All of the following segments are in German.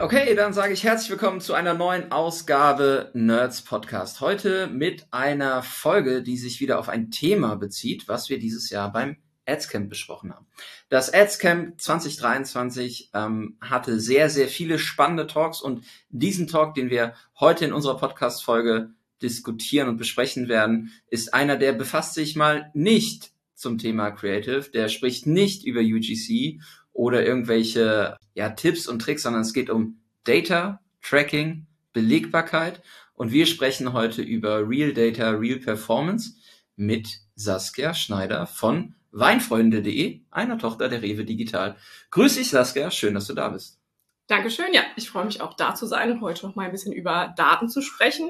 Okay, dann sage ich herzlich willkommen zu einer neuen Ausgabe Nerds Podcast. Heute mit einer Folge, die sich wieder auf ein Thema bezieht, was wir dieses Jahr beim Adscamp besprochen haben. Das Adscamp 2023 ähm, hatte sehr, sehr viele spannende Talks und diesen Talk, den wir heute in unserer Podcast-Folge diskutieren und besprechen werden, ist einer, der befasst sich mal nicht zum Thema Creative, der spricht nicht über UGC oder irgendwelche ja, Tipps und Tricks, sondern es geht um Data, Tracking, Belegbarkeit. Und wir sprechen heute über Real Data, Real Performance mit Saskia Schneider von weinfreunde.de, einer Tochter der Rewe Digital. Grüß dich, Saskia. Schön, dass du da bist. Dankeschön. Ja, ich freue mich auch da zu sein und heute noch mal ein bisschen über Daten zu sprechen.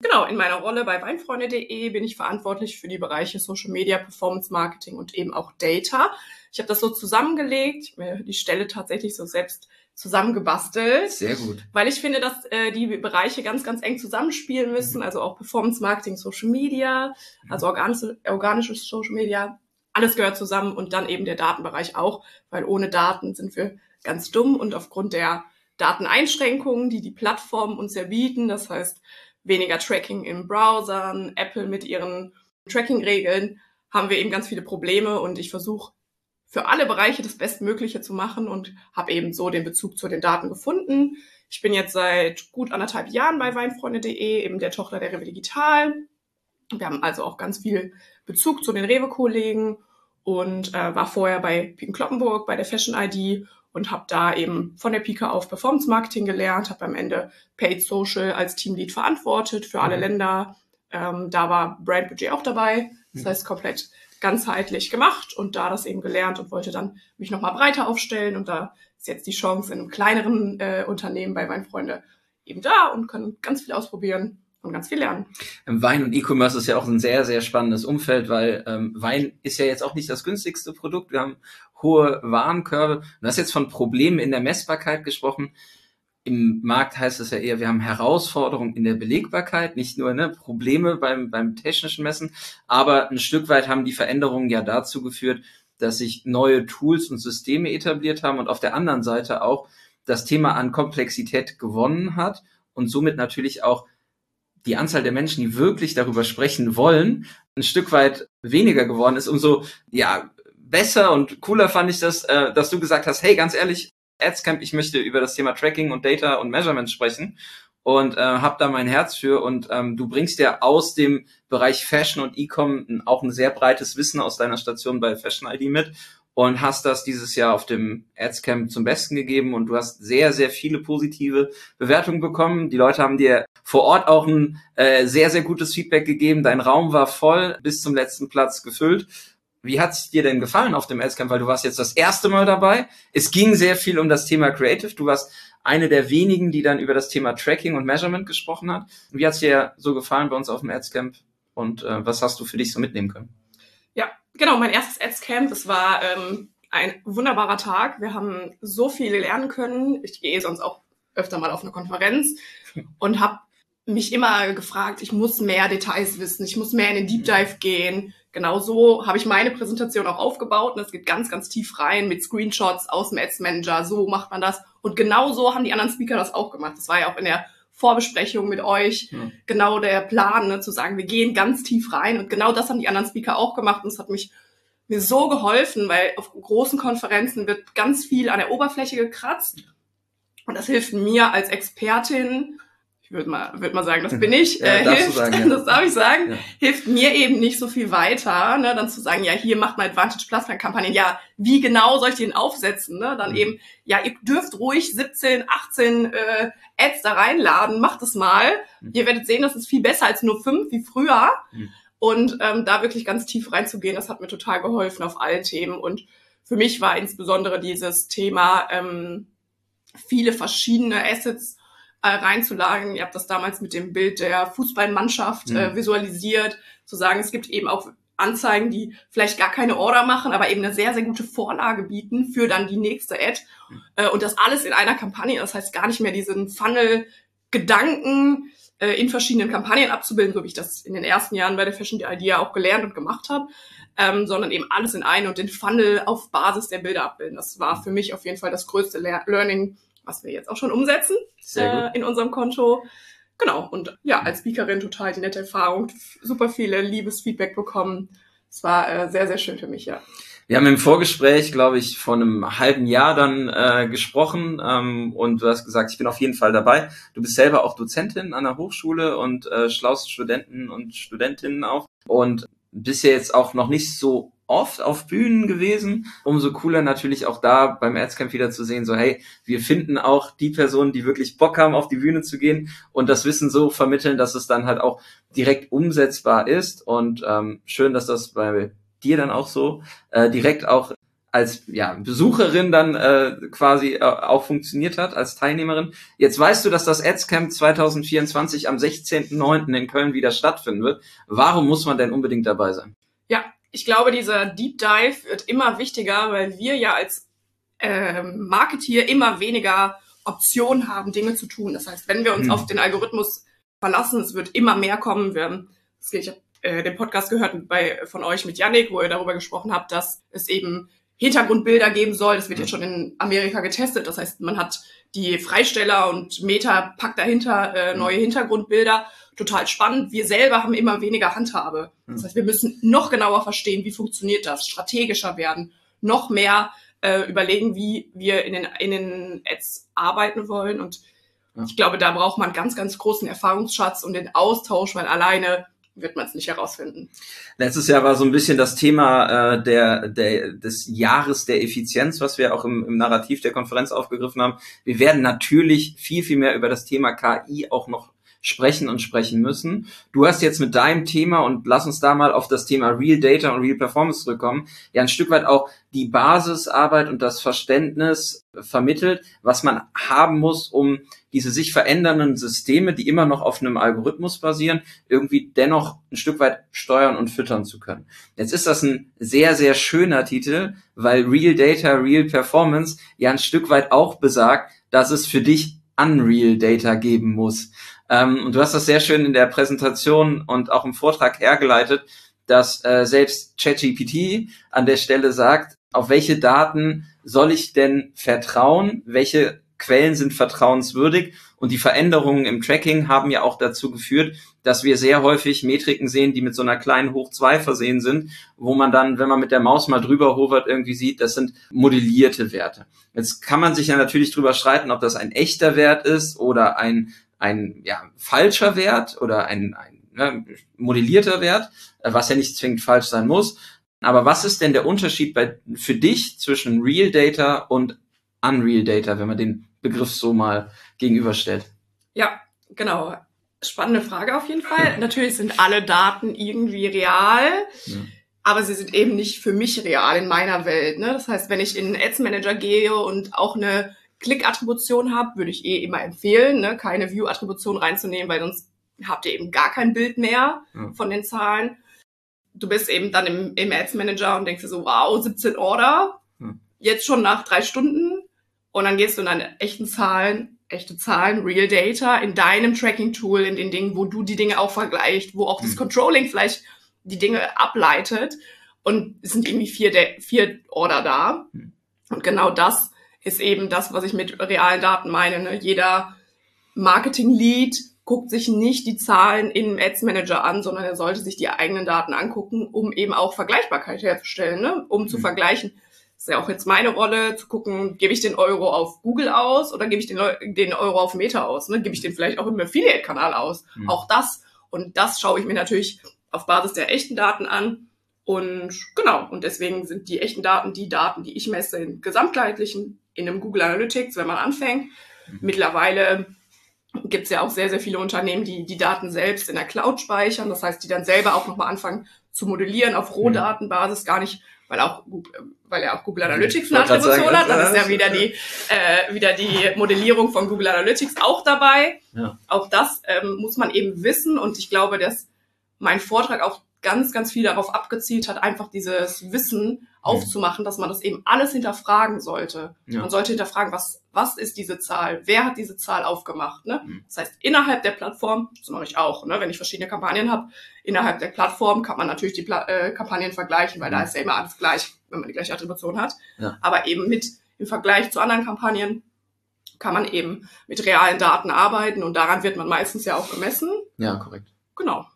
Genau, in meiner Rolle bei weinfreunde.de bin ich verantwortlich für die Bereiche Social Media, Performance Marketing und eben auch Data. Ich habe das so zusammengelegt, mir die Stelle tatsächlich so selbst zusammengebastelt. Sehr gut. Weil ich finde, dass äh, die Bereiche ganz, ganz eng zusammenspielen müssen. Also auch Performance Marketing, Social Media, also organische, organisches Social Media. Alles gehört zusammen und dann eben der Datenbereich auch, weil ohne Daten sind wir ganz dumm und aufgrund der Dateneinschränkungen, die die Plattformen uns ja bieten, das heißt weniger Tracking in Browsern, Apple mit ihren Tracking-Regeln, haben wir eben ganz viele Probleme und ich versuche für alle Bereiche das Bestmögliche zu machen und habe eben so den Bezug zu den Daten gefunden. Ich bin jetzt seit gut anderthalb Jahren bei weinfreunde.de, eben der Tochter der Rewe Digital. Wir haben also auch ganz viel Bezug zu den Rewe-Kollegen und äh, war vorher bei Piken Kloppenburg bei der Fashion ID und habe da eben von der Pika auf Performance Marketing gelernt, habe am Ende Paid Social als Teamlead verantwortet für alle mhm. Länder. Ähm, da war Brand Budget auch dabei, das mhm. heißt komplett ganzheitlich gemacht und da das eben gelernt und wollte dann mich nochmal breiter aufstellen und da ist jetzt die Chance in einem kleineren äh, Unternehmen bei Weinfreunde eben da und können ganz viel ausprobieren und ganz viel lernen. Wein und E-Commerce ist ja auch ein sehr, sehr spannendes Umfeld, weil ähm, Wein ist ja jetzt auch nicht das günstigste Produkt. Wir haben hohe Warenkörbe. Du hast jetzt von Problemen in der Messbarkeit gesprochen. Im Markt heißt es ja eher, wir haben Herausforderungen in der Belegbarkeit, nicht nur ne, Probleme beim, beim technischen Messen, aber ein Stück weit haben die Veränderungen ja dazu geführt, dass sich neue Tools und Systeme etabliert haben und auf der anderen Seite auch das Thema an Komplexität gewonnen hat und somit natürlich auch die Anzahl der Menschen, die wirklich darüber sprechen wollen, ein Stück weit weniger geworden ist. Umso ja besser und cooler fand ich das, äh, dass du gesagt hast, hey, ganz ehrlich, Adscamp, ich möchte über das Thema Tracking und Data und Measurement sprechen und äh, hab da mein Herz für und ähm, du bringst ja aus dem Bereich Fashion und E-Com auch ein sehr breites Wissen aus deiner Station bei Fashion ID mit und hast das dieses Jahr auf dem Adscamp zum Besten gegeben und du hast sehr, sehr viele positive Bewertungen bekommen. Die Leute haben dir vor Ort auch ein äh, sehr, sehr gutes Feedback gegeben. Dein Raum war voll bis zum letzten Platz gefüllt. Wie hat's dir denn gefallen auf dem Adscamp? Weil du warst jetzt das erste Mal dabei. Es ging sehr viel um das Thema Creative. Du warst eine der wenigen, die dann über das Thema Tracking und Measurement gesprochen hat. Wie hat's dir so gefallen bei uns auf dem Adscamp? Und äh, was hast du für dich so mitnehmen können? Ja, genau, mein erstes Ads-Camp, das war ähm, ein wunderbarer Tag. Wir haben so viel lernen können. Ich gehe sonst auch öfter mal auf eine Konferenz und habe mich immer gefragt, ich muss mehr Details wissen, ich muss mehr in den Deep Dive gehen. Genau so habe ich meine Präsentation auch aufgebaut und es geht ganz, ganz tief rein mit Screenshots aus dem Ads Manager. So macht man das. Und genau so haben die anderen Speaker das auch gemacht. Das war ja auch in der Vorbesprechung mit euch mhm. genau der Plan, ne, zu sagen, wir gehen ganz tief rein. Und genau das haben die anderen Speaker auch gemacht. Und es hat mich mir so geholfen, weil auf großen Konferenzen wird ganz viel an der Oberfläche gekratzt. Und das hilft mir als Expertin, ich würde mal, würd mal sagen, das bin ich, ja, äh, hilft, sagen, ja. das darf ich sagen, ja. hilft mir eben nicht so viel weiter, ne, dann zu sagen, ja, hier macht man Advantage Plasma Kampagnen, ja, wie genau soll ich den aufsetzen, ne, dann mhm. eben, ja, ihr dürft ruhig 17, 18 äh, Ads da reinladen, macht es mal, mhm. ihr werdet sehen, das ist viel besser als nur fünf wie früher mhm. und ähm, da wirklich ganz tief reinzugehen, das hat mir total geholfen auf allen Themen und für mich war insbesondere dieses Thema ähm, viele verschiedene Assets äh, reinzulagen. Ihr habt das damals mit dem Bild der Fußballmannschaft äh, visualisiert, zu sagen, es gibt eben auch Anzeigen, die vielleicht gar keine Order machen, aber eben eine sehr, sehr gute Vorlage bieten für dann die nächste Ad. Äh, und das alles in einer Kampagne. Das heißt gar nicht mehr diesen Funnel-Gedanken äh, in verschiedenen Kampagnen abzubilden, so wie ich das in den ersten Jahren bei der Fashion Idea auch gelernt und gemacht habe, ähm, sondern eben alles in einen und den Funnel auf Basis der Bilder abbilden. Das war für mich auf jeden Fall das größte Le Learning, was wir jetzt auch schon umsetzen äh, in unserem Konto. Genau, und ja, als Speakerin total die nette Erfahrung, super viele liebes Feedback bekommen. Es war äh, sehr, sehr schön für mich, ja. Wir haben im Vorgespräch, glaube ich, vor einem halben Jahr dann äh, gesprochen ähm, und du hast gesagt, ich bin auf jeden Fall dabei. Du bist selber auch Dozentin an der Hochschule und äh, schlaust Studenten und Studentinnen auf und bist ja jetzt auch noch nicht so oft auf Bühnen gewesen. Umso cooler natürlich auch da beim Erzcamp wieder zu sehen, so hey, wir finden auch die Personen, die wirklich Bock haben, auf die Bühne zu gehen und das Wissen so vermitteln, dass es dann halt auch direkt umsetzbar ist. Und ähm, schön, dass das bei dir dann auch so äh, direkt auch als ja, Besucherin dann äh, quasi äh, auch funktioniert hat, als Teilnehmerin. Jetzt weißt du, dass das Adscamp 2024 am 16.09. in Köln wieder stattfinden wird. Warum muss man denn unbedingt dabei sein? Ja, ich glaube, dieser Deep Dive wird immer wichtiger, weil wir ja als äh, Marketeer immer weniger Optionen haben, Dinge zu tun. Das heißt, wenn wir uns hm. auf den Algorithmus verlassen, es wird immer mehr kommen. Wir, ich habe äh, den Podcast gehört bei, von euch mit Yannick, wo ihr darüber gesprochen habt, dass es eben Hintergrundbilder geben soll. Das wird jetzt schon in Amerika getestet. Das heißt, man hat die Freisteller und Meta packt dahinter äh, neue Hintergrundbilder total spannend. Wir selber haben immer weniger Handhabe. Das heißt, wir müssen noch genauer verstehen, wie funktioniert das, strategischer werden, noch mehr äh, überlegen, wie wir in den, in den Ads arbeiten wollen. Und ja. ich glaube, da braucht man ganz, ganz großen Erfahrungsschatz und den Austausch, weil alleine wird man es nicht herausfinden. Letztes Jahr war so ein bisschen das Thema äh, der, der, des Jahres der Effizienz, was wir auch im, im Narrativ der Konferenz aufgegriffen haben. Wir werden natürlich viel, viel mehr über das Thema KI auch noch sprechen und sprechen müssen. Du hast jetzt mit deinem Thema und lass uns da mal auf das Thema Real Data und Real Performance zurückkommen, ja ein Stück weit auch die Basisarbeit und das Verständnis vermittelt, was man haben muss, um diese sich verändernden Systeme, die immer noch auf einem Algorithmus basieren, irgendwie dennoch ein Stück weit steuern und füttern zu können. Jetzt ist das ein sehr, sehr schöner Titel, weil Real Data, Real Performance ja ein Stück weit auch besagt, dass es für dich Unreal Data geben muss. Ähm, und du hast das sehr schön in der Präsentation und auch im Vortrag hergeleitet, dass äh, selbst ChatGPT an der Stelle sagt, auf welche Daten soll ich denn vertrauen? Welche Quellen sind vertrauenswürdig? Und die Veränderungen im Tracking haben ja auch dazu geführt, dass wir sehr häufig Metriken sehen, die mit so einer kleinen Hoch 2 versehen sind, wo man dann, wenn man mit der Maus mal drüber hovert, irgendwie sieht, das sind modellierte Werte. Jetzt kann man sich ja natürlich drüber streiten, ob das ein echter Wert ist oder ein ein ja, falscher Wert oder ein, ein ne, modellierter Wert, äh, was ja nicht zwingend falsch sein muss. Aber was ist denn der Unterschied bei, für dich zwischen Real Data und Unreal Data, wenn man den Begriff so mal gegenüberstellt? Ja, genau. Spannende Frage auf jeden Fall. Natürlich sind alle Daten irgendwie real. Ja aber sie sind eben nicht für mich real in meiner Welt. Ne? Das heißt, wenn ich in den Ads Manager gehe und auch eine Klick-Attribution habt, würde ich eh immer empfehlen, ne, keine View-Attribution reinzunehmen, weil sonst habt ihr eben gar kein Bild mehr ja. von den Zahlen. Du bist eben dann im, im Ads Manager und denkst dir so, wow, 17 Order, ja. jetzt schon nach drei Stunden. Und dann gehst du in deine echten Zahlen, echte Zahlen, Real Data in deinem Tracking-Tool, in den Dingen, wo du die Dinge auch vergleicht, wo auch mhm. das Controlling vielleicht die Dinge ableitet. Und es sind irgendwie vier, vier Order da. Mhm. Und genau das ist eben das, was ich mit realen Daten meine. Ne? Jeder Marketing-Lead guckt sich nicht die Zahlen im Ads Manager an, sondern er sollte sich die eigenen Daten angucken, um eben auch Vergleichbarkeit herzustellen, ne? um mhm. zu vergleichen. Das ist ja auch jetzt meine Rolle, zu gucken, gebe ich den Euro auf Google aus oder gebe ich den, den Euro auf Meta aus? Ne? Gebe ich den vielleicht auch im Affiliate-Kanal aus? Mhm. Auch das. Und das schaue ich mir natürlich auf Basis der echten Daten an und genau, und deswegen sind die echten Daten die Daten, die ich messe, in gesamtheitlichen, in einem Google Analytics, wenn man anfängt. Mhm. Mittlerweile gibt es ja auch sehr, sehr viele Unternehmen, die die Daten selbst in der Cloud speichern. Das heißt, die dann selber auch nochmal anfangen zu modellieren auf Rohdatenbasis, gar nicht, weil auch weil er auch Google Analytics eine Attribution hat. Dann ist ja wieder die äh, wieder die Modellierung von Google Analytics auch dabei. Ja. Auch das ähm, muss man eben wissen und ich glaube, dass mein Vortrag auch ganz, ganz viel darauf abgezielt hat, einfach dieses Wissen aufzumachen, dass man das eben alles hinterfragen sollte. Ja. Man sollte hinterfragen, was, was ist diese Zahl? Wer hat diese Zahl aufgemacht? Ne? Mhm. Das heißt, innerhalb der Plattform, das mache ich auch, ne? wenn ich verschiedene Kampagnen habe, innerhalb der Plattform kann man natürlich die Pla äh, Kampagnen vergleichen, weil mhm. da ist ja immer alles gleich, wenn man die gleiche Attribution hat. Ja. Aber eben mit im Vergleich zu anderen Kampagnen kann man eben mit realen Daten arbeiten und daran wird man meistens ja auch gemessen. Ja, korrekt. Genau.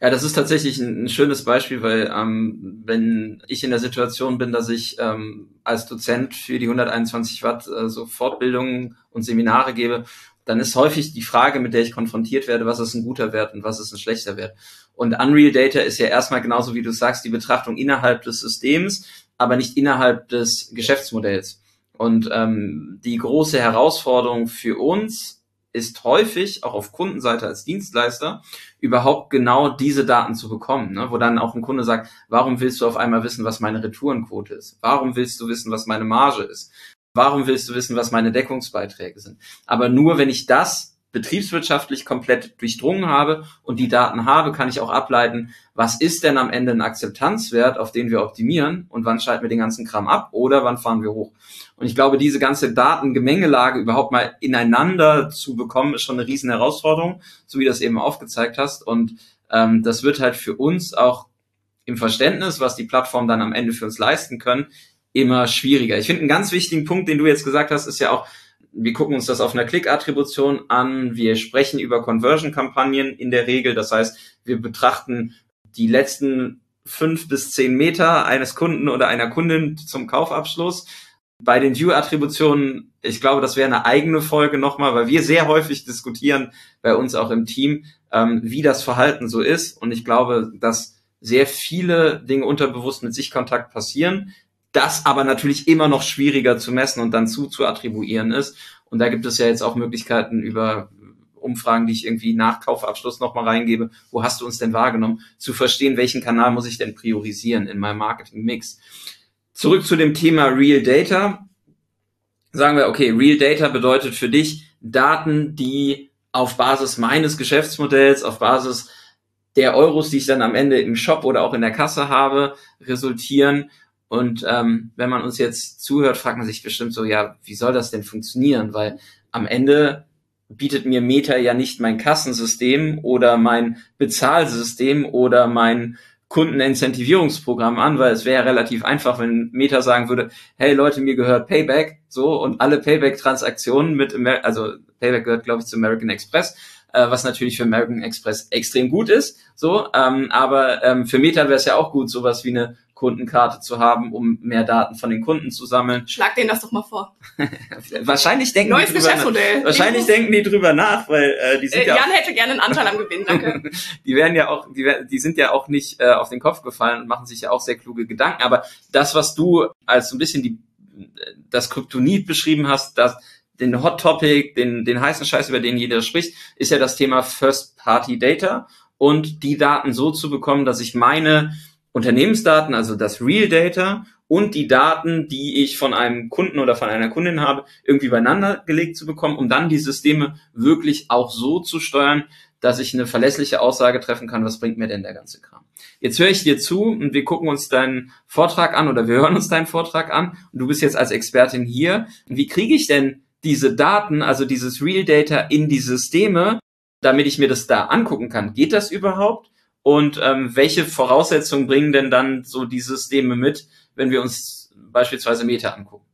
Ja, das ist tatsächlich ein, ein schönes Beispiel, weil ähm, wenn ich in der Situation bin, dass ich ähm, als Dozent für die 121 Watt äh, so Fortbildungen und Seminare gebe, dann ist häufig die Frage, mit der ich konfrontiert werde, was ist ein guter Wert und was ist ein schlechter Wert. Und Unreal Data ist ja erstmal genauso wie du sagst, die Betrachtung innerhalb des Systems, aber nicht innerhalb des Geschäftsmodells. Und ähm, die große Herausforderung für uns ist häufig auch auf Kundenseite als Dienstleister überhaupt genau diese Daten zu bekommen, ne? wo dann auch ein Kunde sagt, warum willst du auf einmal wissen, was meine Retourenquote ist? Warum willst du wissen, was meine Marge ist? Warum willst du wissen, was meine Deckungsbeiträge sind? Aber nur wenn ich das betriebswirtschaftlich komplett durchdrungen habe und die Daten habe, kann ich auch ableiten, was ist denn am Ende ein Akzeptanzwert, auf den wir optimieren und wann schalten wir den ganzen Kram ab oder wann fahren wir hoch. Und ich glaube, diese ganze Datengemengelage überhaupt mal ineinander zu bekommen, ist schon eine riesen Herausforderung, so wie du das eben aufgezeigt hast. Und ähm, das wird halt für uns auch im Verständnis, was die Plattform dann am Ende für uns leisten können, immer schwieriger. Ich finde einen ganz wichtigen Punkt, den du jetzt gesagt hast, ist ja auch, wir gucken uns das auf einer Klick-Attribution an. Wir sprechen über Conversion-Kampagnen in der Regel. Das heißt, wir betrachten die letzten fünf bis zehn Meter eines Kunden oder einer Kundin zum Kaufabschluss. Bei den View-Attributionen, ich glaube, das wäre eine eigene Folge nochmal, weil wir sehr häufig diskutieren bei uns auch im Team, ähm, wie das Verhalten so ist. Und ich glaube, dass sehr viele Dinge unterbewusst mit Sichtkontakt passieren, das aber natürlich immer noch schwieriger zu messen und dann zuzuattribuieren ist. Und da gibt es ja jetzt auch Möglichkeiten über Umfragen, die ich irgendwie nach Kaufabschluss nochmal reingebe. Wo hast du uns denn wahrgenommen? Zu verstehen, welchen Kanal muss ich denn priorisieren in meinem Marketing-Mix. Zurück zu dem Thema Real Data. Sagen wir, okay, Real Data bedeutet für dich Daten, die auf Basis meines Geschäftsmodells, auf Basis der Euros, die ich dann am Ende im Shop oder auch in der Kasse habe, resultieren und ähm, wenn man uns jetzt zuhört, fragt man sich bestimmt so, ja, wie soll das denn funktionieren? Weil am Ende bietet mir Meta ja nicht mein Kassensystem oder mein Bezahlsystem oder mein Kundenincentivierungsprogramm an, weil es wäre ja relativ einfach, wenn Meta sagen würde, hey Leute, mir gehört Payback, so und alle Payback-Transaktionen mit, Amer also Payback gehört, glaube ich, zu American Express, äh, was natürlich für American Express extrem gut ist, so, ähm, aber ähm, für Meta wäre es ja auch gut, sowas wie eine Kundenkarte zu haben, um mehr Daten von den Kunden zu sammeln. Schlag denen das doch mal vor. wahrscheinlich denken Neues die drüber Geschäftsmodell. Wahrscheinlich denken die drüber nach, weil äh, die sind äh, ja Jan auch, hätte gerne einen Anteil am Gewinn, danke. die werden ja auch, die, die sind ja auch nicht äh, auf den Kopf gefallen und machen sich ja auch sehr kluge Gedanken. Aber das, was du als so ein bisschen die das Kryptonit beschrieben hast, das den Hot Topic, den, den heißen Scheiß, über den jeder spricht, ist ja das Thema First Party Data und die Daten so zu bekommen, dass ich meine Unternehmensdaten, also das Real Data und die Daten, die ich von einem Kunden oder von einer Kundin habe, irgendwie beieinander gelegt zu bekommen, um dann die Systeme wirklich auch so zu steuern, dass ich eine verlässliche Aussage treffen kann, was bringt mir denn der ganze Kram. Jetzt höre ich dir zu und wir gucken uns deinen Vortrag an oder wir hören uns deinen Vortrag an und du bist jetzt als Expertin hier. Wie kriege ich denn diese Daten, also dieses Real Data in die Systeme, damit ich mir das da angucken kann? Geht das überhaupt? Und ähm, welche Voraussetzungen bringen denn dann so die Systeme mit, wenn wir uns beispielsweise Meta angucken?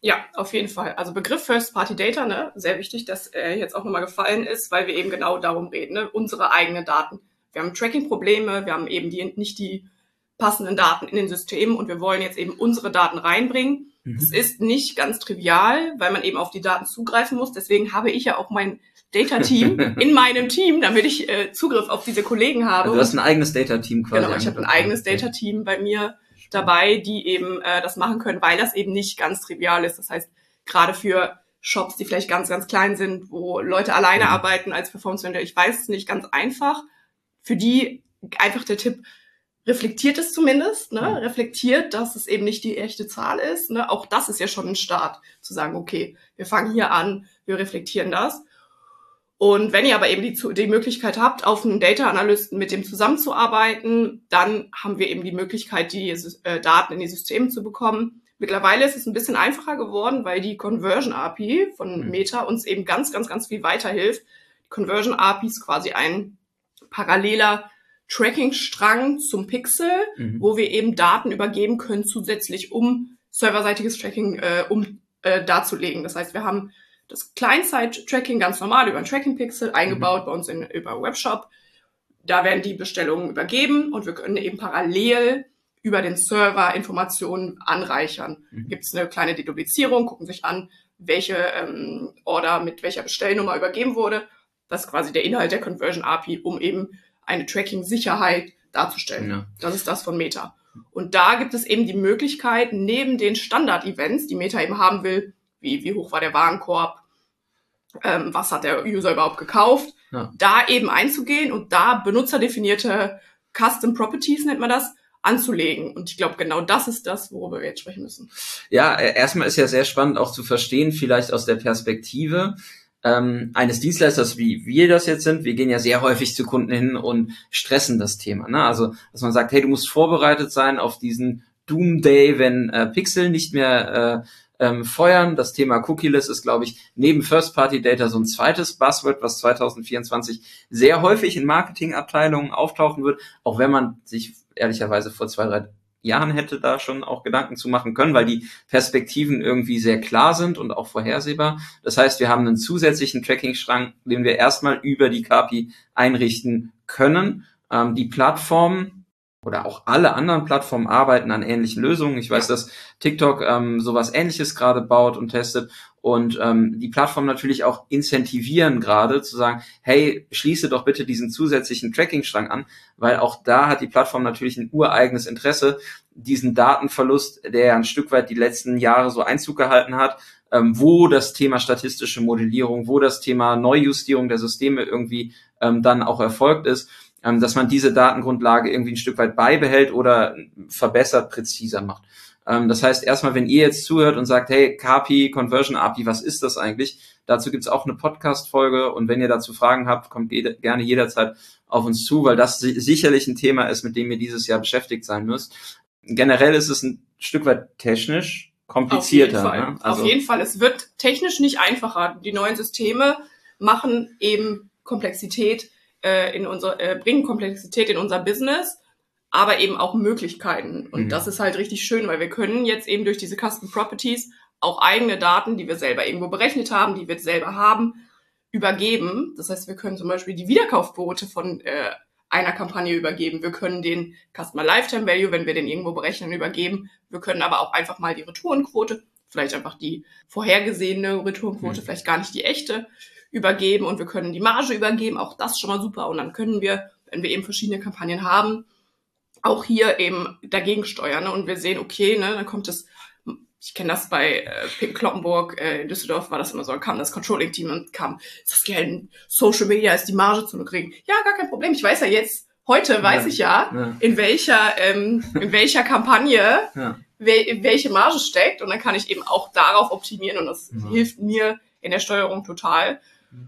Ja, auf jeden Fall. Also Begriff First Party Data, ne, sehr wichtig, dass er jetzt auch nochmal gefallen ist, weil wir eben genau darum reden, ne, unsere eigenen Daten. Wir haben Tracking-Probleme, wir haben eben die, nicht die passenden Daten in den Systemen und wir wollen jetzt eben unsere Daten reinbringen. Mhm. Das ist nicht ganz trivial, weil man eben auf die Daten zugreifen muss. Deswegen habe ich ja auch mein Data Team in meinem Team, damit ich äh, Zugriff auf diese Kollegen habe. Also du hast ein eigenes Data Team quasi. Genau, ich habe ein eigenes Data Team bei mir dabei, die eben äh, das machen können, weil das eben nicht ganz trivial ist. Das heißt, gerade für Shops, die vielleicht ganz, ganz klein sind, wo Leute alleine mhm. arbeiten als Performance Manager. Ich weiß es nicht ganz einfach. Für die einfach der Tipp, reflektiert es zumindest, ne? Mhm. reflektiert, dass es eben nicht die echte Zahl ist. Ne? Auch das ist ja schon ein Start, zu sagen, okay, wir fangen hier an, wir reflektieren das. Und wenn ihr aber eben die, die Möglichkeit habt, auf einen Data Analysten mit dem zusammenzuarbeiten, dann haben wir eben die Möglichkeit, die äh, Daten in die Systeme zu bekommen. Mittlerweile ist es ein bisschen einfacher geworden, weil die Conversion API von mhm. Meta uns eben ganz, ganz, ganz viel weiterhilft. Die Conversion API ist quasi ein paralleler Tracking-Strang zum Pixel, mhm. wo wir eben Daten übergeben können zusätzlich, um serverseitiges Tracking äh, um äh, darzulegen. Das heißt, wir haben das Client-Side-Tracking ganz normal über ein Tracking-Pixel eingebaut mhm. bei uns in, über Webshop. Da werden die Bestellungen übergeben und wir können eben parallel über den Server Informationen anreichern. Mhm. Gibt es eine kleine Deduplizierung, gucken sich an, welche ähm, Order mit welcher Bestellnummer übergeben wurde. Das ist quasi der Inhalt der Conversion API, um eben eine Tracking-Sicherheit darzustellen. Ja. Das ist das von Meta. Und da gibt es eben die Möglichkeit, neben den Standard-Events, die Meta eben haben will, wie, wie hoch war der Warenkorb, ähm, was hat der User überhaupt gekauft, ja. da eben einzugehen und da benutzerdefinierte Custom Properties nennt man das, anzulegen. Und ich glaube, genau das ist das, worüber wir jetzt sprechen müssen. Ja, äh, erstmal ist ja sehr spannend auch zu verstehen, vielleicht aus der Perspektive, ähm, eines Dienstleisters, wie wir das jetzt sind, wir gehen ja sehr häufig zu Kunden hin und stressen das Thema. Ne? Also, dass man sagt, hey, du musst vorbereitet sein auf diesen Doom Day, wenn äh, Pixel nicht mehr äh, ähm, feuern. Das Thema Cookieless ist, glaube ich, neben First-Party-Data so ein zweites Buzzword, was 2024 sehr häufig in Marketingabteilungen auftauchen wird, auch wenn man sich ehrlicherweise vor zwei, drei Jahren hätte da schon auch Gedanken zu machen können, weil die Perspektiven irgendwie sehr klar sind und auch vorhersehbar. Das heißt, wir haben einen zusätzlichen Tracking-Schrank, den wir erstmal über die KPI einrichten können. Ähm, die Plattform oder auch alle anderen Plattformen arbeiten an ähnlichen Lösungen. Ich weiß, dass TikTok ähm, sowas ähnliches gerade baut und testet und ähm, die Plattform natürlich auch incentivieren gerade zu sagen, hey, schließe doch bitte diesen zusätzlichen Tracking-Strang an, weil auch da hat die Plattform natürlich ein ureigenes Interesse, diesen Datenverlust, der ein Stück weit die letzten Jahre so Einzug gehalten hat, ähm, wo das Thema statistische Modellierung, wo das Thema Neujustierung der Systeme irgendwie ähm, dann auch erfolgt ist, ähm, dass man diese Datengrundlage irgendwie ein Stück weit beibehält oder verbessert, präziser macht. Ähm, das heißt, erstmal, wenn ihr jetzt zuhört und sagt, hey, KPI, Conversion API, was ist das eigentlich? Dazu gibt's auch eine Podcast-Folge und wenn ihr dazu Fragen habt, kommt gerne jederzeit auf uns zu, weil das sicherlich ein Thema ist, mit dem ihr dieses Jahr beschäftigt sein müsst. Generell ist es ein Stück weit technisch komplizierter. Auf jeden Fall. Ne? Also Auf jeden Fall. Es wird technisch nicht einfacher. Die neuen Systeme machen eben Komplexität äh, in unser, äh, bringen Komplexität in unser Business, aber eben auch Möglichkeiten. Und mhm. das ist halt richtig schön, weil wir können jetzt eben durch diese Custom Properties auch eigene Daten, die wir selber irgendwo berechnet haben, die wir selber haben, übergeben. Das heißt, wir können zum Beispiel die Wiederkaufquote von äh, einer Kampagne übergeben. Wir können den Customer Lifetime Value, wenn wir den irgendwo berechnen, übergeben. Wir können aber auch einfach mal die Retourenquote, vielleicht einfach die vorhergesehene Retourenquote, mhm. vielleicht gar nicht die echte, übergeben und wir können die Marge übergeben, auch das schon mal super. Und dann können wir, wenn wir eben verschiedene Kampagnen haben, auch hier eben dagegen steuern. Ne? Und wir sehen, okay, ne, dann kommt das, ich kenne das bei äh, Pink Kloppenburg äh, in Düsseldorf, war das immer so, dann kam das Controlling-Team und kam, ist das Geld Social Media, ist die Marge zu kriegen? Ja, gar kein Problem. Ich weiß ja jetzt, heute weiß ja, ich ja, ja, in welcher, ähm, in welcher Kampagne ja. wel welche Marge steckt. Und dann kann ich eben auch darauf optimieren und das hilft mir in der Steuerung total.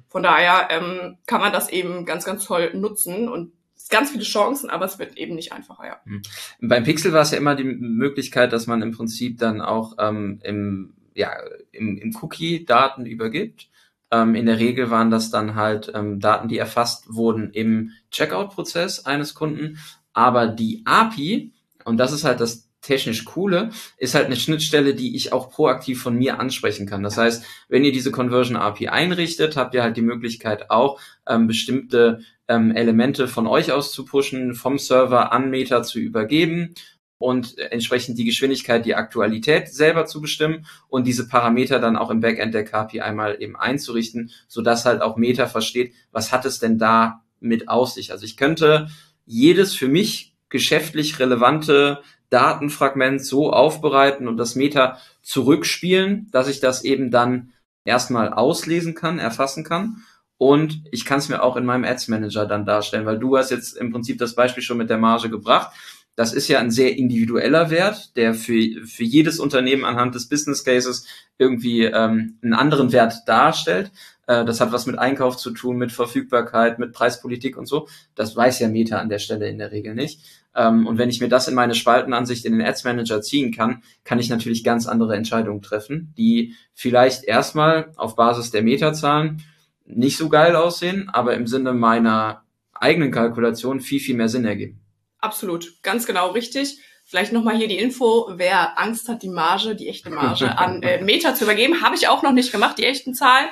Von daher ähm, kann man das eben ganz, ganz toll nutzen und ganz viele Chancen, aber es wird eben nicht einfacher, ja. Mhm. Beim Pixel war es ja immer die Möglichkeit, dass man im Prinzip dann auch ähm, im, ja, im, im Cookie Daten übergibt. Ähm, in der Regel waren das dann halt ähm, Daten, die erfasst wurden im Checkout-Prozess eines Kunden. Aber die API, und das ist halt das technisch coole, ist halt eine Schnittstelle, die ich auch proaktiv von mir ansprechen kann. Das heißt, wenn ihr diese Conversion API einrichtet, habt ihr halt die Möglichkeit auch ähm, bestimmte ähm, Elemente von euch aus zu pushen, vom Server an Meta zu übergeben und entsprechend die Geschwindigkeit, die Aktualität selber zu bestimmen und diese Parameter dann auch im Backend der KPI einmal eben einzurichten, sodass halt auch Meta versteht, was hat es denn da mit aus sich. Also ich könnte jedes für mich geschäftlich relevante Datenfragment so aufbereiten und das Meta zurückspielen, dass ich das eben dann erstmal auslesen kann, erfassen kann. Und ich kann es mir auch in meinem Ads Manager dann darstellen, weil du hast jetzt im Prinzip das Beispiel schon mit der Marge gebracht. Das ist ja ein sehr individueller Wert, der für, für jedes Unternehmen anhand des Business Cases irgendwie ähm, einen anderen Wert darstellt. Äh, das hat was mit Einkauf zu tun, mit Verfügbarkeit, mit Preispolitik und so. Das weiß ja Meta an der Stelle in der Regel nicht. Ähm, und wenn ich mir das in meine Spaltenansicht in den Ads Manager ziehen kann, kann ich natürlich ganz andere Entscheidungen treffen, die vielleicht erstmal auf Basis der Metazahlen nicht so geil aussehen, aber im Sinne meiner eigenen Kalkulation viel, viel mehr Sinn ergeben. Absolut, ganz genau richtig. Vielleicht nochmal hier die Info, wer Angst hat, die Marge, die echte Marge an äh, Meta zu übergeben, habe ich auch noch nicht gemacht, die echten Zahlen.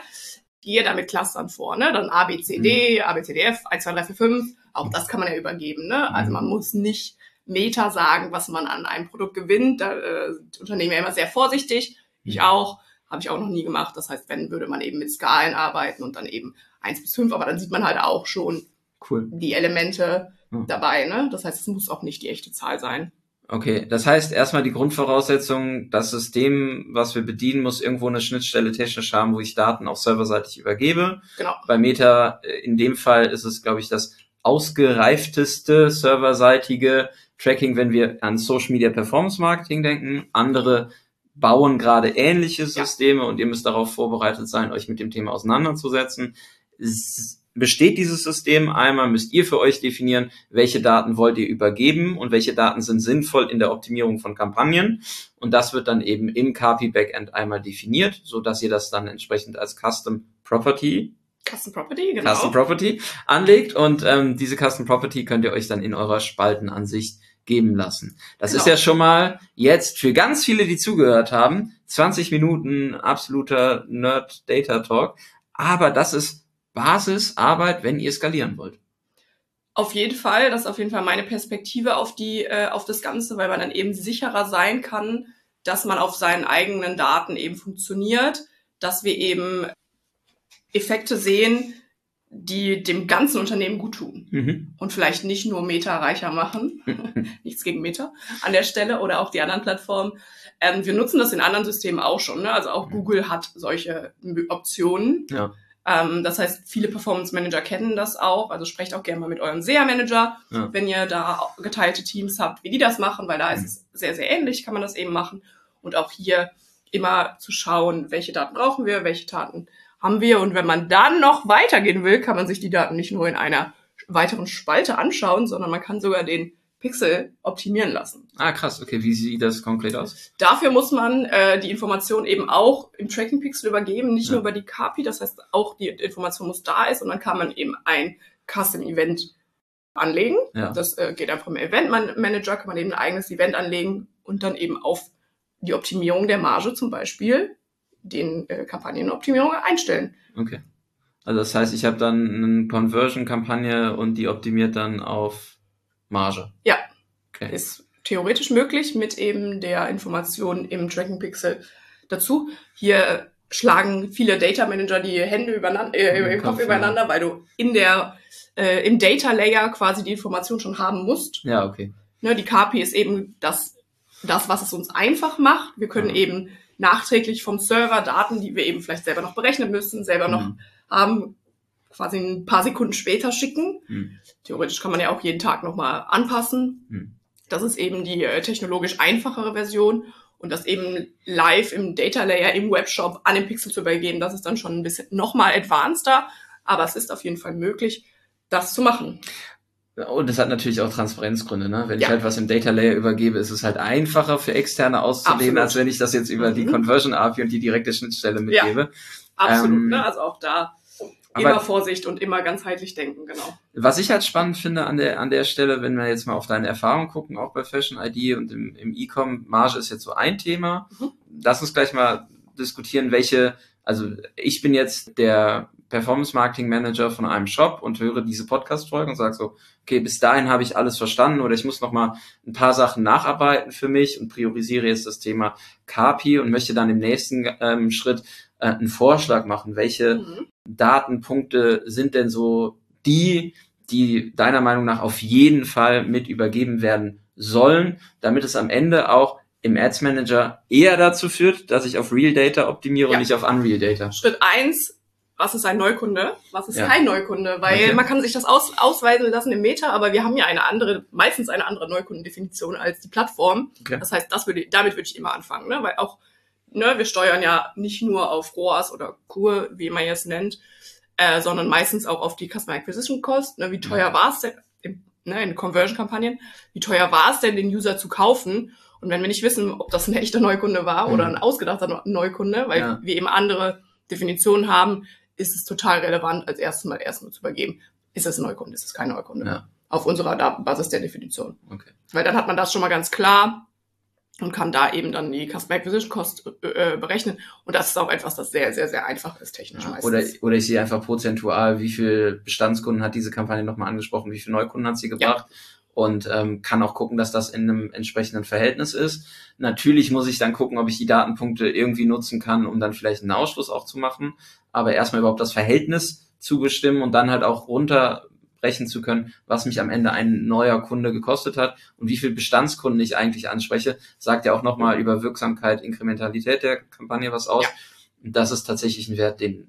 Gehe da mit Clustern vor, ne? Dann A, B, C, D, mhm. A, B, C, D, F, 1, 2, 3, 4, 5. Auch das kann man ja übergeben, ne? Also man muss nicht Meta sagen, was man an einem Produkt gewinnt. Da äh, Unternehmen ja immer sehr vorsichtig. Ich mhm. auch. Habe ich auch noch nie gemacht. Das heißt, wenn, würde man eben mit Skalen arbeiten und dann eben eins bis fünf, aber dann sieht man halt auch schon cool. die Elemente ja. dabei. Ne? Das heißt, es muss auch nicht die echte Zahl sein. Okay, das heißt erstmal die Grundvoraussetzung, das System, was wir bedienen, muss irgendwo eine Schnittstelle technisch haben, wo ich Daten auch serverseitig übergebe. Genau. Bei Meta, äh, in dem Fall ist es, glaube ich, das ausgereifteste serverseitige Tracking, wenn wir an Social Media Performance Marketing denken. Andere bauen gerade ähnliche Systeme ja. und ihr müsst darauf vorbereitet sein, euch mit dem Thema auseinanderzusetzen. Besteht dieses System einmal, müsst ihr für euch definieren, welche Daten wollt ihr übergeben und welche Daten sind sinnvoll in der Optimierung von Kampagnen. Und das wird dann eben im KPI Backend einmal definiert, so dass ihr das dann entsprechend als Custom Property Custom Property, genau. Custom Property anlegt und ähm, diese Custom Property könnt ihr euch dann in eurer Spaltenansicht geben lassen. Das genau. ist ja schon mal jetzt für ganz viele, die zugehört haben, 20 Minuten absoluter Nerd Data Talk. Aber das ist Basisarbeit, wenn ihr skalieren wollt. Auf jeden Fall, das ist auf jeden Fall meine Perspektive auf die, äh, auf das Ganze, weil man dann eben sicherer sein kann, dass man auf seinen eigenen Daten eben funktioniert, dass wir eben Effekte sehen, die dem ganzen Unternehmen gut tun mhm. und vielleicht nicht nur Meta reicher machen, nichts gegen Meta an der Stelle oder auch die anderen Plattformen. Ähm, wir nutzen das in anderen Systemen auch schon. Ne? Also auch mhm. Google hat solche Optionen. Ja. Ähm, das heißt, viele Performance Manager kennen das auch. Also sprecht auch gerne mal mit eurem SEA Manager, ja. wenn ihr da geteilte Teams habt, wie die das machen, weil da mhm. ist es sehr, sehr ähnlich, kann man das eben machen. Und auch hier immer zu schauen, welche Daten brauchen wir, welche Daten haben wir. Und wenn man dann noch weitergehen will, kann man sich die Daten nicht nur in einer weiteren Spalte anschauen, sondern man kann sogar den Pixel optimieren lassen. Ah, krass. Okay, wie sieht das konkret aus? Dafür muss man äh, die Information eben auch im Tracking Pixel übergeben, nicht ja. nur über die KPI. Das heißt, auch die Information muss da ist und dann kann man eben ein Custom Event anlegen. Ja. Das äh, geht einfach im Event Manager, kann man eben ein eigenes Event anlegen und dann eben auf die Optimierung der Marge zum Beispiel den äh, Kampagnenoptimierung einstellen. Okay. Also das heißt, ich habe dann eine Conversion-Kampagne und die optimiert dann auf Marge. Ja. Okay. Ist theoretisch möglich mit eben der Information im Tracking Pixel dazu. Hier schlagen viele Data Manager die Hände übereinander, äh, im Kopf, Kopf übereinander, ja. weil du in der äh, im Data Layer quasi die Information schon haben musst. Ja, okay. Ne, die KPI ist eben das, das, was es uns einfach macht. Wir können ja. eben nachträglich vom Server Daten, die wir eben vielleicht selber noch berechnen müssen, selber mhm. noch haben, quasi ein paar Sekunden später schicken. Mhm. Theoretisch kann man ja auch jeden Tag nochmal anpassen. Mhm. Das ist eben die äh, technologisch einfachere Version und das eben live im Data Layer im Webshop an den Pixel zu übergeben, das ist dann schon ein bisschen nochmal advanceder, aber es ist auf jeden Fall möglich, das zu machen. Und es hat natürlich auch Transparenzgründe, ne? Wenn ja. ich halt was im Data Layer übergebe, ist es halt einfacher für Externe auszulehnen, Absolut. als wenn ich das jetzt über mhm. die Conversion API und die direkte Schnittstelle mitgebe. Ja. Absolut, ähm, ne? Also auch da immer Vorsicht und immer ganzheitlich denken, genau. Was ich halt spannend finde an der, an der Stelle, wenn wir jetzt mal auf deine Erfahrung gucken, auch bei Fashion ID und im, im E-Com, Marge ist jetzt so ein Thema. Mhm. Lass uns gleich mal diskutieren, welche, also ich bin jetzt der Performance Marketing Manager von einem Shop und höre diese Podcast-Folge und sage so, okay, bis dahin habe ich alles verstanden oder ich muss noch mal ein paar Sachen nacharbeiten für mich und priorisiere jetzt das Thema KPI und möchte dann im nächsten ähm, Schritt äh, einen Vorschlag machen. Welche mhm. Datenpunkte sind denn so die, die deiner Meinung nach auf jeden Fall mit übergeben werden sollen, damit es am Ende auch im Ads Manager eher dazu führt, dass ich auf Real Data optimiere Ja. und nicht auf Unreal Data. Schritt eins, was ist ein Neukunde? Was ist Ja. kein Neukunde? Weil Okay. man kann sich das aus, ausweisen lassen im Meta, aber wir haben ja eine andere, meistens eine andere Neukundendefinition als die Plattform. Okay. Das heißt, das würde, damit würde ich immer anfangen, ne? Weil auch, ne, wir steuern ja nicht nur auf ROAS oder Kur, wie man es nennt, äh, sondern meistens auch auf die Customer Acquisition Cost. Ne? Wie teuer war es denn im, ne, in Conversion-Kampagnen? Wie teuer war es denn, den User zu kaufen? Und wenn wir nicht wissen, ob das ein echter Neukunde war oder Mhm. ein ausgedachter Neu- Neukunde, weil Ja. wir eben andere Definitionen haben, ist es total relevant, als erstes mal erstmal zu übergeben. Ist es ein Neukunde, ist es kein Neukunde? Ja. Auf unserer Datenbasis der Definition. Okay. Weil dann hat man das schon mal ganz klar und kann da eben dann die Customer Acquisition Cost äh, äh, berechnen. Und das ist auch etwas, das sehr, sehr, sehr einfach ist technisch Ja, meistens. oder, oder ich sehe einfach prozentual, wie viel Bestandskunden hat diese Kampagne nochmal angesprochen, wie viele Neukunden hat sie gebracht und ähm, kann auch gucken, dass das in einem entsprechenden Verhältnis ist. Natürlich muss ich dann gucken, ob ich die Datenpunkte irgendwie nutzen kann, um dann vielleicht einen Ausschluss auch zu machen, aber erstmal überhaupt das Verhältnis zu bestimmen und dann halt auch runterbrechen zu können, was mich am Ende ein neuer Kunde gekostet hat und wie viel Bestandskunden ich eigentlich anspreche, sagt ja auch nochmal über Wirksamkeit, Inkrementalität der Kampagne was aus. Ja. Das ist tatsächlich ein Wert, den,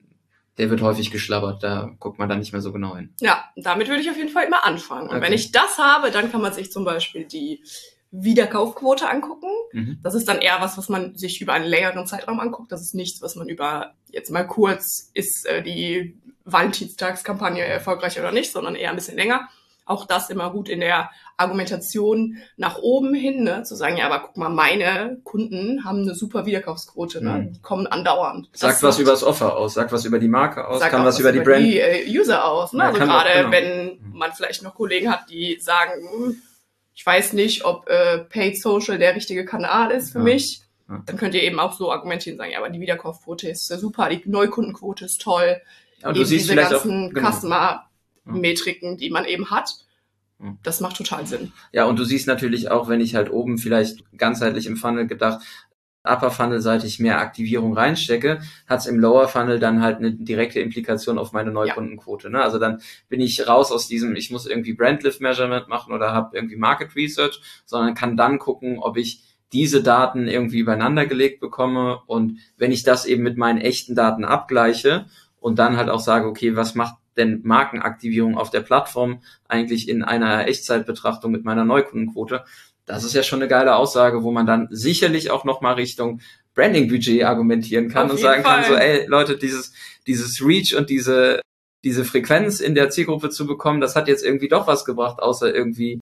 der wird häufig geschlabbert. Da guckt man dann nicht mehr so genau hin. Ja, damit würde ich auf jeden Fall immer anfangen. Und Okay. wenn ich das habe, dann kann man sich zum Beispiel die Wiederkaufquote angucken. Mhm. Das ist dann eher was, was man sich über einen längeren Zeitraum anguckt. Das ist nichts, was man über jetzt mal kurz ist äh, die Valentinstagskampagne erfolgreich oder nicht, sondern eher ein bisschen länger. Auch das immer gut in der Argumentation nach oben hin, ne? zu sagen, ja, aber guck mal, meine Kunden haben eine super Wiederkaufsquote, ne? Mhm. die kommen andauernd. Das Sagt was macht- über das Offer aus, sagt was über die Marke aus, sagt kann auch was über die Brand. die äh, User aus. Ne? Ja, also gerade genau. wenn man vielleicht noch Kollegen hat, die sagen, hm, ich weiß nicht, ob äh, Paid Social der richtige Kanal ist für Ja. mich, Ja. dann könnt ihr eben auch so argumentieren, sagen, ja, aber die Wiederkaufquote ist super, die Neukundenquote ist toll, und du eben siehst diese ganzen genau. Customer-Metriken, die man eben hat. Ja. Das macht total Sinn. Ja, und du siehst natürlich auch, wenn ich halt oben vielleicht ganzheitlich im Funnel gedacht, Upper Funnel seitig mehr Aktivierung reinstecke, hat's im Lower Funnel dann halt eine direkte Implikation auf meine Neukundenquote. Ne? Also dann bin ich raus aus diesem, ich muss irgendwie Brandlift Measurement machen oder habe irgendwie Market Research, sondern kann dann gucken, ob ich diese Daten irgendwie übereinander gelegt bekomme und wenn ich das eben mit meinen echten Daten abgleiche und dann halt auch sage, okay, was macht denn Markenaktivierung auf der Plattform eigentlich in einer Echtzeitbetrachtung mit meiner Neukundenquote? Das ist ja schon eine geile Aussage, wo man dann sicherlich auch nochmal Richtung Branding-Budget argumentieren kann Auf und sagen kann, Fall. so, ey, Leute, dieses, dieses Reach und diese, diese Frequenz in der Zielgruppe zu bekommen, das hat jetzt irgendwie doch was gebracht, außer irgendwie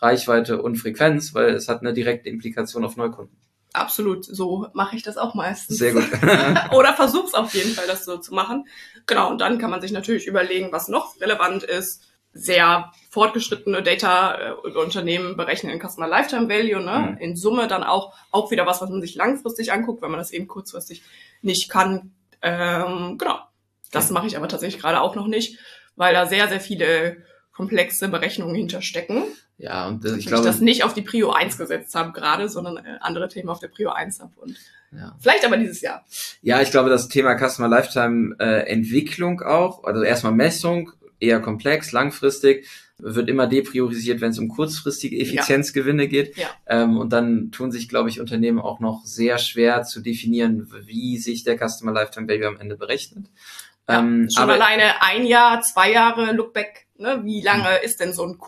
Reichweite und Frequenz, weil es hat eine direkte Implikation auf Neukunden. Absolut, so mache ich das auch meistens. Sehr gut. Oder versuch's auf jeden Fall, das so zu machen. Genau, und dann kann man sich natürlich überlegen, was noch relevant ist. Sehr fortgeschrittene Data-Unternehmen berechnen in Customer Lifetime Value, ne? Mhm. In Summe dann auch, auch wieder was, was man sich langfristig anguckt, wenn man das eben kurzfristig nicht kann. Ähm, genau. Das mache ich aber tatsächlich gerade auch noch nicht, weil da sehr, sehr viele komplexe Berechnungen hinterstecken. Ja, und äh, Ich, ich ich glaube, das nicht auf die Prio 1 gesetzt habe gerade, sondern äh, andere Themen auf der Prio 1 habe. Und ja. vielleicht aber dieses Jahr. Ja, ich glaube, das Thema Customer Lifetime äh, Entwicklung auch, also erstmal Messung, eher komplex, langfristig, wird immer depriorisiert, wenn es um kurzfristige Effizienzgewinne geht. Ja. Ähm, und dann tun sich, glaube ich, Unternehmen auch noch sehr schwer zu definieren, wie sich der Customer Lifetime Value am Ende berechnet. Ja, ähm, schon aber alleine ein Jahr, zwei Jahre Lookback, ne? wie lange Mhm. ist denn so ein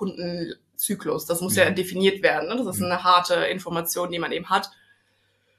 Kundenzyklus? Das muss ja Ja. definiert werden. Ne? Das ist Mhm. eine harte Information, die man eben hat.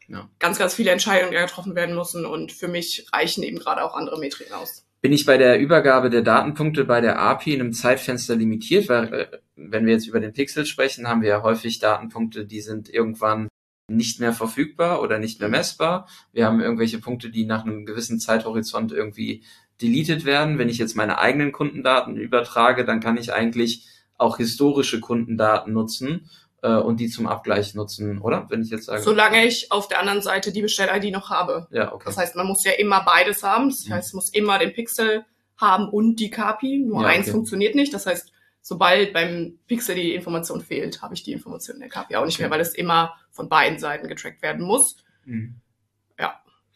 Ja. Ganz, ganz viele Entscheidungen, die getroffen werden müssen und für mich reichen eben gerade auch andere Metriken aus. bin ich bei der Übergabe der Datenpunkte bei der API in einem Zeitfenster limitiert, weil äh, wenn wir jetzt über den Pixel sprechen, haben wir ja häufig Datenpunkte, die sind irgendwann nicht mehr verfügbar oder nicht mehr messbar. Wir haben irgendwelche Punkte, die nach einem gewissen Zeithorizont irgendwie deleted werden. Wenn ich jetzt meine eigenen Kundendaten übertrage, dann kann ich eigentlich auch historische Kundendaten nutzen äh, und die zum Abgleich nutzen, oder? Wenn ich jetzt sage. Solange ich auf der anderen Seite die Bestell-ID noch habe. ja, okay. Das heißt, man muss ja immer beides haben. Das Mhm. heißt, es muss immer den Pixel haben und die KPI. Nur Ja, eins okay. funktioniert nicht. Das heißt, sobald beim Pixel die Information fehlt, habe ich die Information in der KPI auch nicht Okay. mehr, weil es immer von beiden Seiten getrackt werden muss. Mhm.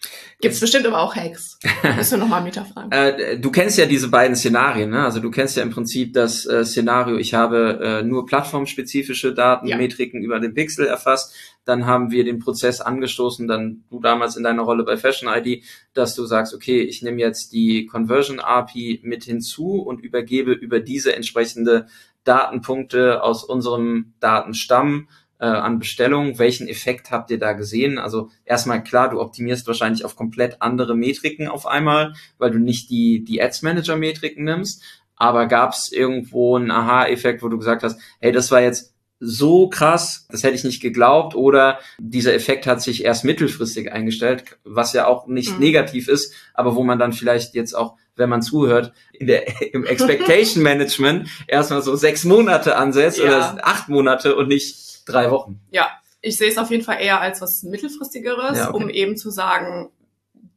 Ja. Gibt es bestimmt aber auch Hacks. Müssen wir nochmal Meta fragen. äh, du kennst ja diese beiden Szenarien, ne? Also du kennst ja im Prinzip das äh, Szenario, ich habe äh, nur plattformspezifische Daten, Ja. Metriken über den Pixel erfasst. Dann haben wir den Prozess angestoßen, dann du damals in deiner Rolle bei Fashion ID, dass du sagst, okay, ich nehme jetzt die Conversion API mit hinzu und übergebe über diese entsprechende Datenpunkte aus unserem Datenstamm äh, an Bestellungen. Welchen Effekt habt ihr da gesehen? Also erstmal klar, du optimierst wahrscheinlich auf komplett andere Metriken auf einmal, weil du nicht die, die Ads Manager Metriken nimmst. Aber gab es irgendwo einen Aha-Effekt, wo du gesagt hast, hey, das war jetzt so krass, das hätte ich nicht geglaubt, oder dieser Effekt hat sich erst mittelfristig eingestellt, was ja auch nicht Mhm. negativ ist, aber wo man dann vielleicht jetzt auch, wenn man zuhört, in der, im Expectation Management erstmal so sechs Monate ansetzt Ja. oder acht Monate und nicht drei Wochen. Ja, ich sehe es auf jeden Fall eher als was mittelfristigeres, Ja, okay. um eben zu sagen,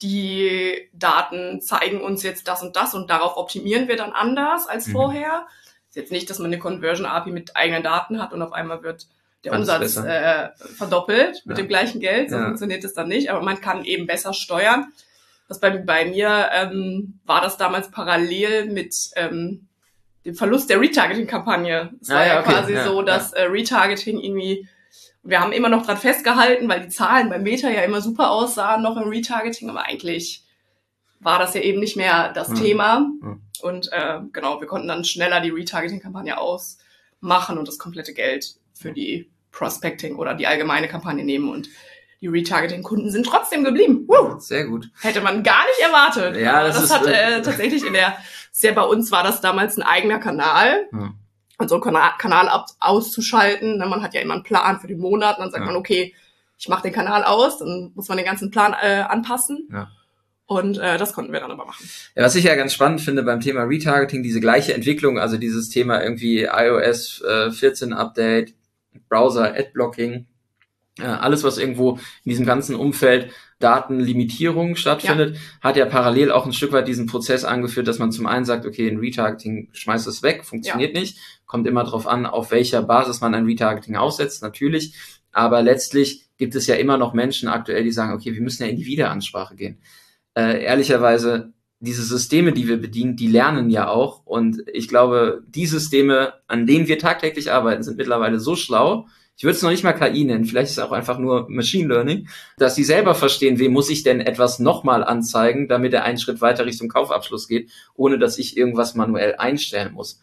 die Daten zeigen uns jetzt das und das und darauf optimieren wir dann anders als Mhm. vorher. Ist jetzt nicht, dass man eine Conversion API mit eigenen Daten hat und auf einmal wird der Alles Umsatz äh, verdoppelt mit Ja. dem gleichen Geld. So Ja. funktioniert es dann nicht, aber man kann eben besser steuern. Was bei, bei mir ähm, war das damals parallel mit ähm, dem Verlust der Retargeting-Kampagne. Es Ah, war ja, ja, okay, quasi ja, so, dass äh, Retargeting irgendwie, wir haben immer noch dran festgehalten, weil die Zahlen beim Meta ja immer super aussahen, noch im Retargeting, aber eigentlich war das ja eben nicht mehr das Hm. Thema. Hm. Und äh, genau, wir konnten dann schneller die Retargeting-Kampagne ausmachen und das komplette Geld für die Prospecting oder die allgemeine Kampagne nehmen und die Retargeting-Kunden sind trotzdem geblieben. Woo! Sehr gut. Hätte man gar nicht erwartet. Ja, das das, ist, hat äh, tatsächlich in der, sehr bei uns war das damals ein eigener Kanal. Ja. Und so einen Kanal, Kanal ab, auszuschalten. Ne, Man hat ja immer einen Plan für den Monat und dann sagt Ja. man, okay, ich mache den Kanal aus, dann muss man den ganzen Plan äh, anpassen. Ja. Und äh, das konnten wir dann aber machen. Ja, was ich ja ganz spannend finde beim Thema Retargeting, diese gleiche Entwicklung, also dieses Thema irgendwie iOS äh, 14 Update, Browser, Adblocking, alles, was irgendwo in diesem ganzen Umfeld Datenlimitierung stattfindet, hat ja parallel auch ein Stück weit diesen Prozess angeführt, dass man zum einen sagt, okay, ein Retargeting schmeißt es weg, funktioniert nicht, kommt immer darauf an, auf welcher Basis man ein Retargeting aussetzt, natürlich, aber letztlich gibt es ja immer noch Menschen aktuell, die sagen, okay, wir müssen ja in die Wiederansprache gehen. Äh, ehrlicherweise, diese Systeme, die wir bedienen, die lernen ja auch. Und ich glaube, die Systeme, an denen wir tagtäglich arbeiten, sind mittlerweile so schlau. Ich würde es noch nicht mal KI nennen, vielleicht ist es auch einfach nur Machine Learning, dass sie selber verstehen, wem muss ich denn etwas nochmal anzeigen, damit er einen Schritt weiter Richtung Kaufabschluss geht, ohne dass ich irgendwas manuell einstellen muss.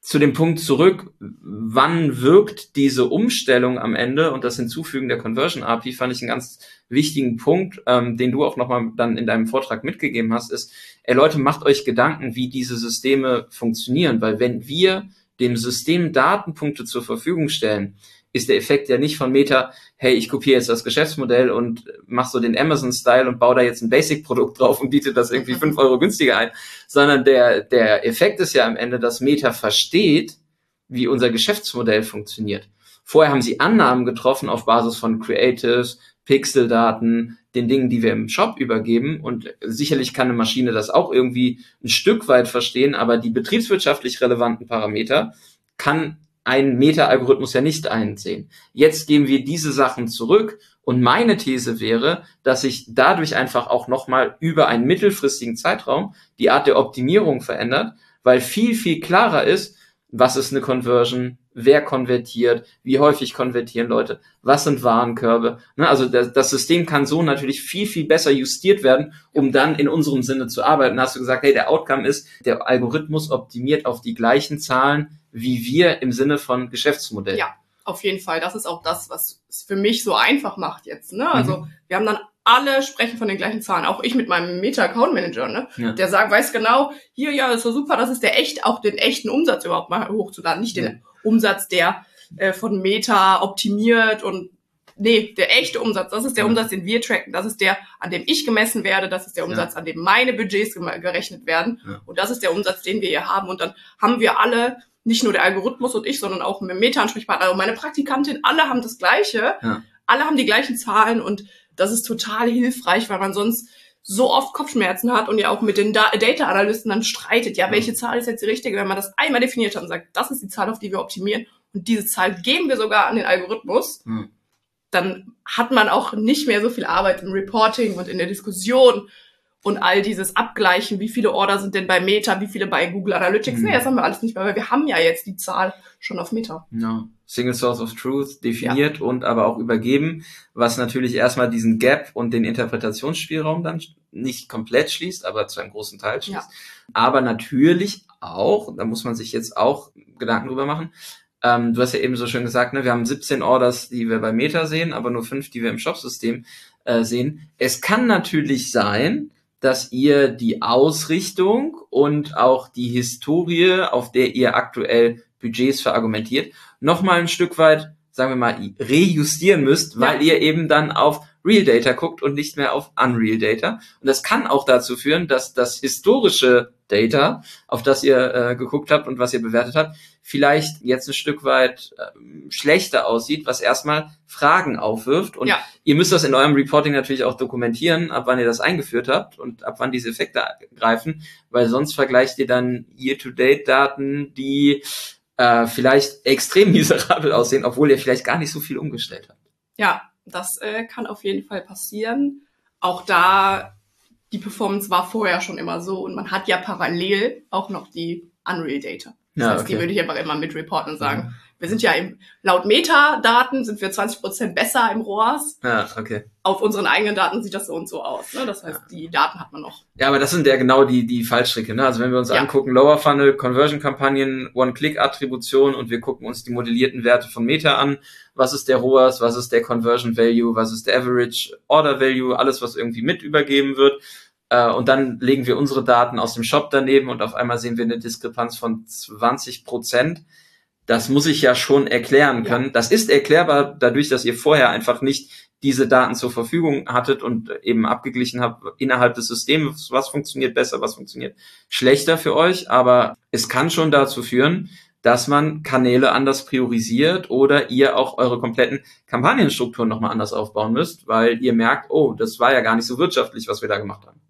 Zu dem Punkt zurück, wann wirkt diese Umstellung am Ende und das Hinzufügen der Conversion API fand ich einen ganz wichtigen Punkt, ähm, den du auch nochmal dann in deinem Vortrag mitgegeben hast, ist, ey Leute, macht euch Gedanken, wie diese Systeme funktionieren, weil wenn wir dem System Datenpunkte zur Verfügung stellen, ist der Effekt ja nicht von Meta, hey, ich kopiere jetzt das Geschäftsmodell und mach so den Amazon-Style und baue da jetzt ein Basic-Produkt drauf und biete das irgendwie fünf Euro günstiger ein, sondern der, der Effekt ist ja am Ende, dass Meta versteht, wie unser Geschäftsmodell funktioniert. Vorher haben sie Annahmen getroffen auf Basis von Creatives, Pixeldaten, den Dingen, die wir im Shop übergeben. Und sicherlich kann eine Maschine das auch irgendwie ein Stück weit verstehen, aber die betriebswirtschaftlich relevanten Parameter kann ein Meta-Algorithmus ja nicht einsehen. Jetzt geben wir diese Sachen zurück und meine These wäre, dass sich dadurch einfach auch nochmal über einen mittelfristigen Zeitraum die Art der Optimierung verändert, weil viel, viel klarer ist, was ist eine Conversion, wer konvertiert, wie häufig konvertieren Leute, was sind Warenkörbe. Ne, also das, das System kann so natürlich viel, viel besser justiert werden, um dann in unserem Sinne zu arbeiten. Da hast du gesagt, hey, der Outcome ist, der Algorithmus optimiert auf die gleichen Zahlen wie wir im Sinne von Geschäftsmodell. Ja. Auf jeden Fall. Das ist auch das, was es für mich so einfach macht jetzt. Ne? Also Mhm. wir haben dann alle sprechen von den gleichen Zahlen. Auch ich mit meinem Meta-Account-Manager, ne? Ja. Der sagt, weiß genau, hier, ja, ist so super, das ist der echt, auch den echten Umsatz überhaupt mal hochzuladen. Nicht den Ja. Umsatz, der äh, von Meta optimiert und nee, der echte Umsatz, das ist der Ja. Umsatz, den wir tracken, das ist der, an dem ich gemessen werde, das ist der Umsatz, an dem meine Budgets gerechnet werden Ja. und das ist der Umsatz, den wir hier haben und dann haben wir alle, nicht nur der Algorithmus und ich, sondern auch mit Meta-Ansprechpartner, also meine Praktikantin, alle haben das Gleiche, Ja. alle haben die gleichen Zahlen und das ist total hilfreich, weil man sonst so oft Kopfschmerzen hat und ja auch mit den Da- Data-Analysten dann streitet, ja, welche Zahl ist jetzt die richtige, wenn man das einmal definiert hat und sagt, das ist die Zahl, auf die wir optimieren und diese Zahl geben wir sogar an den Algorithmus, Hm. dann hat man auch nicht mehr so viel Arbeit im Reporting und in der Diskussion und all dieses Abgleichen, wie viele Order sind denn bei Meta, wie viele bei Google Analytics. Mhm. Nee, das haben wir alles nicht mehr, weil wir haben ja jetzt die Zahl schon auf Meta. Ja. Single Source of Truth definiert ja. und aber auch übergeben, was natürlich erstmal diesen Gap und den Interpretationsspielraum dann nicht komplett schließt, aber zu einem großen Teil schließt. Ja. Aber natürlich auch, da muss man sich jetzt auch Gedanken drüber machen, ähm, du hast ja eben so schön gesagt, ne, wir haben 17 Orders, die wir bei Meta sehen, aber nur fünf, die wir im Shopsystem äh, sehen. Es kann natürlich sein, dass ihr die Ausrichtung und auch die Historie, auf der ihr aktuell Budgets verargumentiert, nochmal ein Stück weit, sagen wir mal, rejustieren müsst, weil ja. ihr eben dann auf Real Data guckt und nicht mehr auf Unreal Data. Und das kann auch dazu führen, dass das historische Data, auf das ihr äh, geguckt habt und was ihr bewertet habt, vielleicht jetzt ein Stück weit äh, schlechter aussieht, was erstmal Fragen aufwirft. Und ja. ihr müsst das in eurem Reporting natürlich auch dokumentieren, ab wann ihr das eingeführt habt und ab wann diese Effekte greifen, weil sonst vergleicht ihr dann Year-to-Date-Daten, die äh, vielleicht extrem miserabel aussehen, obwohl ihr vielleicht gar nicht so viel umgestellt habt. Ja, das äh, kann auf jeden Fall passieren. Auch da, die Performance war vorher schon immer so und man hat ja parallel auch noch die Unreal Data. Das ja, heißt, okay. die würde ich einfach immer mit reporten und sagen, mhm. Wir sind ja im, laut Metadaten sind wir 20 Prozent besser im ROAS. Ja, okay. Auf unseren eigenen Daten sieht das so und so aus. Ne? Das heißt, ja. die Daten hat man noch. Ja, aber das sind ja genau die, die Fallstricke. Ne? Also wenn wir uns ja. angucken, Lower Funnel, Conversion-Kampagnen, One-Click-Attribution und wir gucken uns die modellierten Werte von Meta an. Was ist der ROAS? Was ist der Conversion Value? Was ist der Average Order Value? Alles, was irgendwie mit übergeben wird äh, und dann legen wir unsere Daten aus dem Shop daneben und auf einmal sehen wir eine Diskrepanz von 20 Prozent. Das muss ich ja schon erklären können. Ja. Das ist erklärbar dadurch, dass ihr vorher einfach nicht diese Daten zur Verfügung hattet und eben abgeglichen habt innerhalb des Systems, was funktioniert besser, was funktioniert schlechter für euch. Aber es kann schon dazu führen, dass man Kanäle anders priorisiert oder ihr auch eure kompletten Kampagnenstrukturen nochmal anders aufbauen müsst, weil ihr merkt, oh, das war ja gar nicht so wirtschaftlich, was wir da gemacht haben.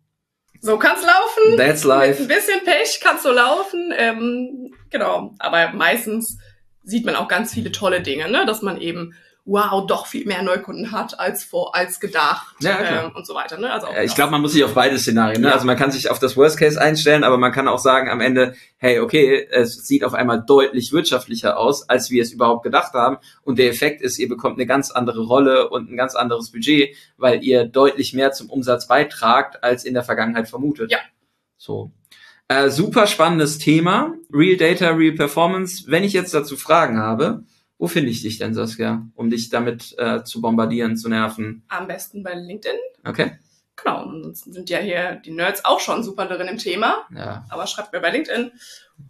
So kann's laufen. That's life. Mit ein bisschen Pech kann's so laufen. Ähm, genau. Aber meistens sieht man auch ganz viele tolle Dinge, ne? dass man eben wow, doch viel mehr Neukunden hat als vor, als gedacht ja, ähm, und so weiter. Ne? Also ja, ich glaube, man muss sich auf beide Szenarien, ne? Ja. also man kann sich auf das Worst Case einstellen, aber man kann auch sagen am Ende, hey, okay, es sieht auf einmal deutlich wirtschaftlicher aus, als wir es überhaupt gedacht haben und der Effekt ist, ihr bekommt eine ganz andere Rolle und ein ganz anderes Budget, weil ihr deutlich mehr zum Umsatz beitragt, als in der Vergangenheit vermutet. Ja. So. Äh, super spannendes Thema, Real Data, Real Performance. Wenn ich jetzt dazu Fragen habe, wo finde ich dich denn, Saskia, um dich damit äh, zu bombardieren, zu nerven? Am besten bei LinkedIn. Okay. Genau, und ansonsten sind ja hier die Nerds auch schon super darin im Thema. Ja. Aber schreibt mir bei LinkedIn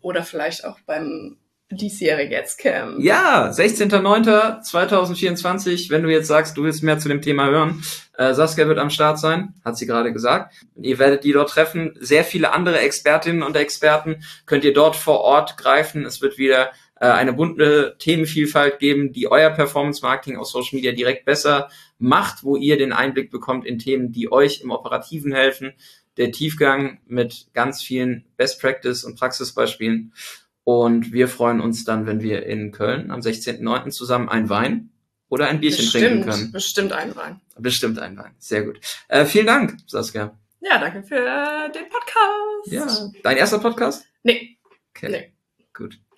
oder vielleicht auch beim diesjährige Ads-Camp. Ja, 16.09.2024, wenn du jetzt sagst, du willst mehr zu dem Thema hören. Äh, Saskia wird am Start sein, hat sie gerade gesagt. Ihr werdet die dort treffen. Sehr viele andere Expertinnen und Experten könnt ihr dort vor Ort greifen. Es wird wieder äh, eine bunte Themenvielfalt geben, die euer Performance Marketing auf Social Media direkt besser macht, wo ihr den Einblick bekommt in Themen, die euch im Operativen helfen. Der Tiefgang mit ganz vielen Best Practice und Praxisbeispielen. Und wir freuen uns dann, wenn wir in Köln am 16.09. zusammen ein Wein oder ein Bierchen bestimmt, trinken können. Bestimmt ein Wein. Bestimmt ein Wein. Sehr gut. Äh, vielen Dank, Saskia. Ja, danke für den Podcast. Ja. Dein erster Podcast? Nee. Okay. Nee. Gut.